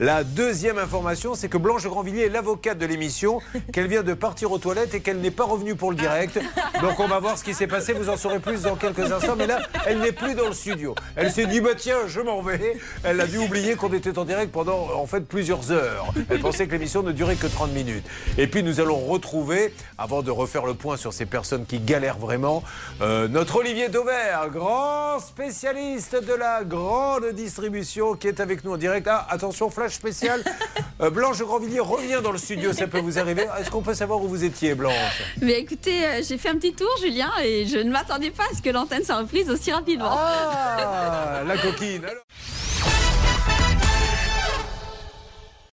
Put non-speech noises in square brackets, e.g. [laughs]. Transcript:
La deuxième information, c'est que Blanche Grandvilliers est l'avocate de l'émission, [laughs] qu'elle vient de partir aux toilettes et qu'elle n'est pas revenue pour le direct. Donc on va voir ce qui s'est passé, vous en saurez plus dans quelques instants. Mais là, elle n'est plus dans le studio. Elle s'est dit, bah tiens, je m'en vais. Elle a dû oublier qu'on était en direct pendant en fait plusieurs heures. Elle pensait que l'émission ne durait que 30 minutes. Et puis nous allons retrouver, avant de refaire le point sur ces personnes qui galèrent vraiment, euh, notre Olivier Dauvert, grand spécialiste de la grande distribution qui est avec nous en direct. Ah, attention, flash spécial. [laughs] Euh, Blanche Grandvilliers revient dans le studio, ça peut vous arriver. Est-ce qu'on peut savoir où vous étiez, Blanche? Mais écoutez, euh, j'ai fait un petit tour, Julien, et je ne m'attendais pas à ce que l'antenne soit reprise aussi rapidement. Ah, la coquine. Alors-